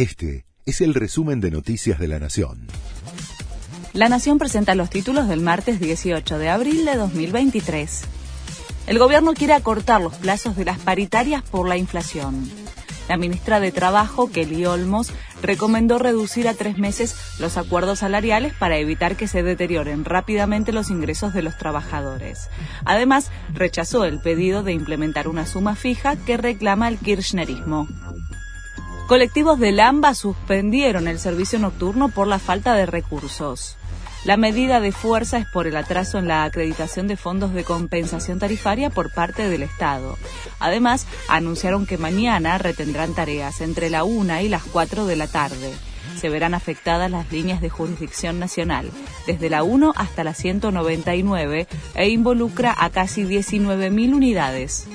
Este es el resumen de Noticias de la Nación. La Nación presenta los títulos del martes 18 de abril de 2023. El gobierno quiere acortar los plazos de las paritarias por la inflación. La ministra de Trabajo, Kelly Olmos, recomendó reducir a tres meses los acuerdos salariales para evitar que se deterioren rápidamente los ingresos de los trabajadores. Además, rechazó el pedido de implementar una suma fija que reclama el kirchnerismo. Colectivos de Lamba suspendieron el servicio nocturno por la falta de recursos. La medida de fuerza es por el atraso en la acreditación de fondos de compensación tarifaria por parte del Estado. Además, anunciaron que mañana retendrán tareas entre la 1 y las 4 de la tarde. Se verán afectadas las líneas de jurisdicción nacional, desde la 1 hasta la 199, e involucra a casi 19.000 unidades.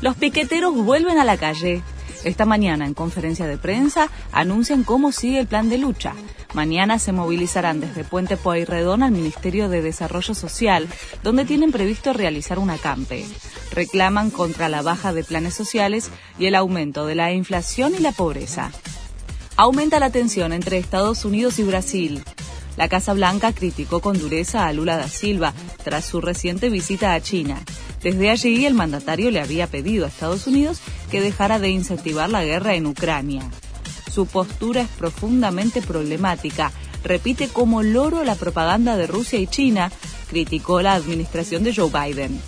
Los piqueteros vuelven a la calle. Esta mañana, en conferencia de prensa, anuncian cómo sigue el plan de lucha. Mañana se movilizarán desde Puente Pueyrredón al Ministerio de Desarrollo Social, donde tienen previsto realizar un acampe. Reclaman contra la baja de planes sociales y el aumento de la inflación y la pobreza. Aumenta la tensión entre Estados Unidos y Brasil. La Casa Blanca criticó con dureza a Lula da Silva tras su reciente visita a China. Desde allí el mandatario le había pedido a Estados Unidos que dejara de incentivar la guerra en Ucrania. Su postura es profundamente problemática. Repite como loro la propaganda de Rusia y China, criticó la administración de Joe Biden.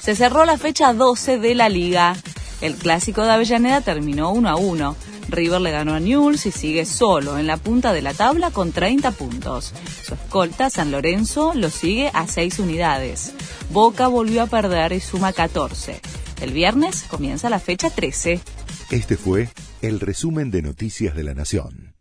Se cerró la fecha 12 de la liga. El clásico de Avellaneda terminó 1 a 1. River le ganó a Newell's y sigue solo en la punta de la tabla con 30 puntos. Su escolta, San Lorenzo, lo sigue a 6 unidades. Boca volvió a perder y suma 14. El viernes comienza la fecha 13. Este fue el resumen de Noticias de la Nación.